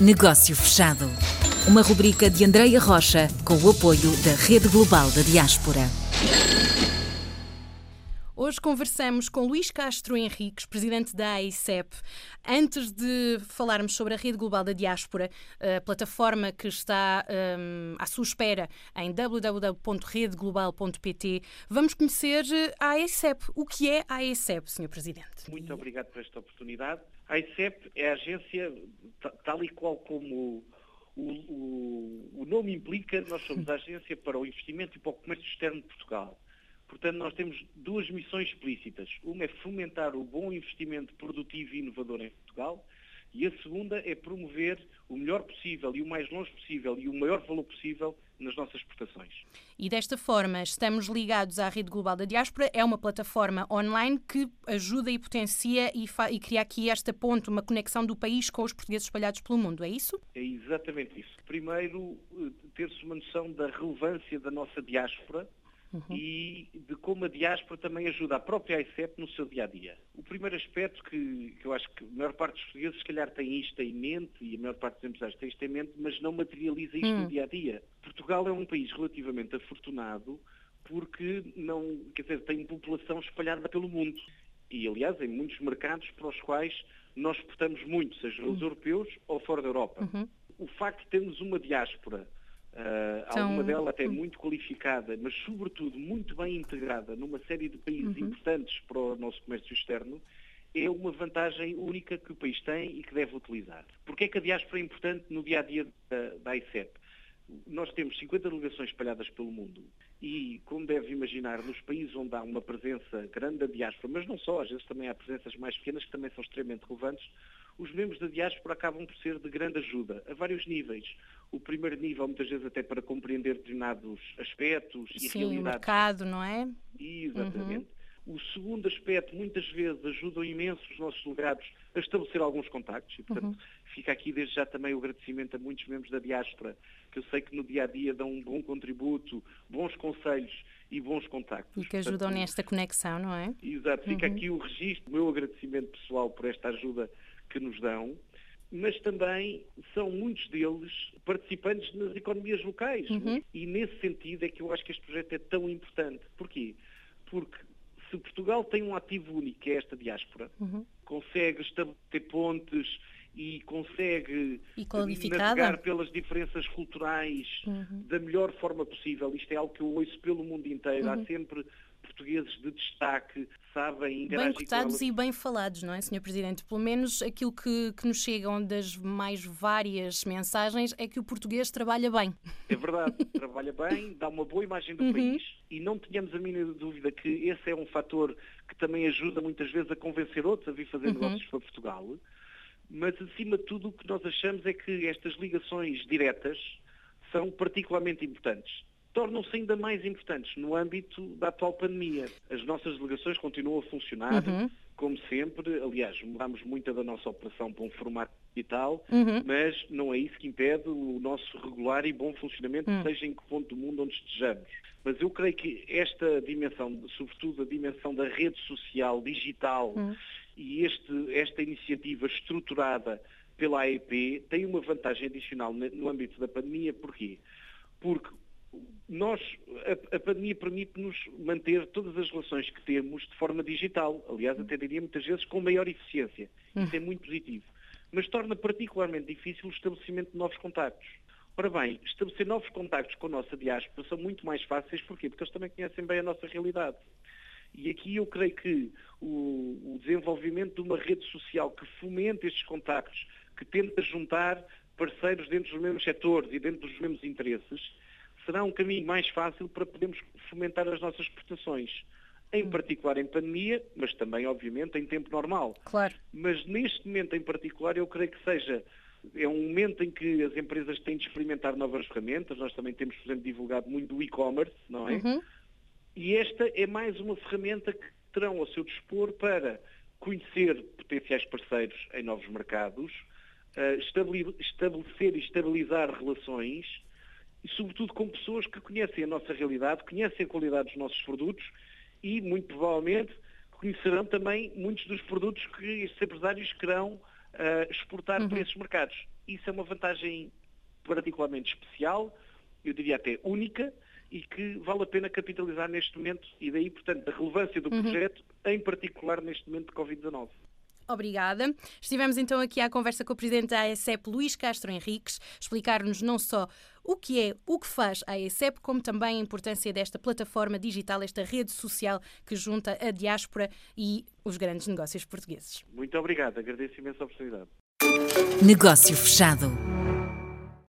Negócio Fechado. Uma rubrica de Andreia Rocha com o apoio da Rede Global da Diaspora. Hoje conversamos com Luís Castro Henriques, presidente da AICEP. Antes de falarmos sobre a Rede Global da Diáspora, a plataforma que está um, à sua espera em www.redeglobal.pt, vamos conhecer a AICEP. O que é a AICEP, Sr. Presidente? Muito obrigado por esta oportunidade. A AICEP é a agência, tal e qual como o, o, o nome implica, nós somos a agência para o investimento e para o comércio externo de Portugal. Portanto, nós temos duas missões explícitas. Uma é fomentar o bom investimento produtivo e inovador em Portugal e a segunda é promover o melhor possível e o mais longe possível e o maior valor possível nas nossas exportações. E desta forma estamos ligados à Rede Global da Diáspora, é uma plataforma online que ajuda e potencia e, e, cria aqui esta ponte, uma conexão do país com os portugueses espalhados pelo mundo, é isso? É exatamente isso. Primeiro, eh, ter-se uma noção da relevância da nossa diáspora Uhum. e de como a diáspora também ajuda a própria ICEP no seu dia-a-dia. O primeiro aspecto que, que, eu acho que a maior parte dos portugueses se calhar tem isto em mente, e a maior parte dos empresários tem isto em mente, mas não materializa isto uhum. no dia-a-dia. Portugal é um país relativamente afortunado porque não, quer dizer, tem população espalhada pelo mundo. E, aliás, em muitos mercados para os quais nós exportamos muito, seja os uhum. europeus ou fora da Europa. Uhum. O facto de termos uma diáspora Uh, então... Alguma dela até hum. muito qualificada, mas sobretudo muito bem integrada numa série de países uhum. importantes para o nosso comércio externo, é uma vantagem única que o país tem e que deve utilizar. Porquê é que a diáspora é importante no dia-a-dia -dia da, da ICEP? Nós temos 50 delegações espalhadas pelo mundo e, como deve imaginar, nos países onde há uma presença grande da diáspora, mas não só, às vezes também há presenças mais pequenas que também são extremamente relevantes, os membros da diáspora acabam por ser de grande ajuda, a vários níveis. O primeiro nível, muitas vezes, até para compreender determinados aspectos e Sim, realidades. o mercado, não é? Exatamente. Uhum. O segundo aspecto, muitas vezes, ajudam imenso os nossos delegados a estabelecer alguns contactos e, portanto, uhum. fica aqui desde já também o agradecimento a muitos membros da diáspora, que eu sei que no dia-a-dia -dia dão um bom contributo, bons conselhos e bons contactos. E que ajudam portanto, nesta conexão, não é? Exato. Fica uhum. aqui o registro, o meu agradecimento pessoal por esta ajuda que nos dão, mas também são muitos deles participantes nas economias locais. Uhum. E nesse sentido é que eu acho que este projeto é tão importante. Porquê? Porque se Portugal tem um ativo único, que é esta diáspora, uhum. consegue estabelecer pontes e consegue e navegar pelas diferenças culturais uhum. da melhor forma possível. Isto é algo que eu ouço pelo mundo inteiro. Há uhum. sempre portugueses de destaque sabem interagir Bem cotados e bem falados, não é, Sr. Presidente? Pelo menos aquilo que, que nos chegam das mais várias mensagens é que o português trabalha bem. É verdade, trabalha bem, dá uma boa imagem do uhum. país e não tenhamos a mínima dúvida que esse é um fator que também ajuda muitas vezes a convencer outros a vir fazer uhum. negócios para Portugal. Mas, acima de tudo, o que nós achamos é que estas ligações diretas são particularmente importantes tornam-se ainda mais importantes no âmbito da atual pandemia. As nossas delegações continuam a funcionar, uhum. como sempre. Aliás, mudamos muito da nossa operação para um formato digital, uhum. mas não é isso que impede o nosso regular e bom funcionamento, uhum. seja em que ponto do mundo onde estejamos. Mas eu creio que esta dimensão, sobretudo a dimensão da rede social, digital, uhum. e este, esta iniciativa estruturada pela AEP tem uma vantagem adicional no âmbito da pandemia. Porquê? Porque nós, a, a pandemia permite-nos manter todas as relações que temos de forma digital. Aliás, até diria muitas vezes com maior eficiência. Isso é muito positivo. Mas torna particularmente difícil o estabelecimento de novos contactos. Ora bem, estabelecer novos contactos com a nossa diáspora são muito mais fáceis. Porquê? Porque eles também conhecem bem a nossa realidade. E aqui eu creio que o, o desenvolvimento de uma rede social que fomente estes contactos, que tenta juntar parceiros dentro dos mesmos setores e dentro dos mesmos interesses, será um caminho mais fácil para podermos fomentar as nossas exportações. Em hum. particular em pandemia, mas também, obviamente, em tempo normal. Claro. Mas neste momento em particular, eu creio que seja é um momento em que as empresas têm de experimentar novas ferramentas. Nós também temos, por exemplo, divulgado muito do e-commerce, não é? Uhum. E esta é mais uma ferramenta que terão ao seu dispor para conhecer potenciais parceiros em novos mercados, uh, estabelecer e estabilizar relações e, sobretudo, com pessoas que conhecem a nossa realidade, conhecem a qualidade dos nossos produtos e, muito provavelmente, conhecerão também muitos dos produtos que estes empresários querão uh, exportar uhum. para esses mercados. Isso é uma vantagem particularmente especial, eu diria até única, e que vale a pena capitalizar neste momento, e daí, portanto, a relevância do uhum. projeto, em particular neste momento de Covid-19. Obrigada. Estivemos então aqui à conversa com o presidente da AECEP, Luís Castro Henriques, explicar-nos não só o que é, o que faz a AECEP, como também a importância desta plataforma digital, esta rede social que junta a diáspora e os grandes negócios portugueses. Muito obrigado, agradeço imenso a oportunidade. Negócio fechado.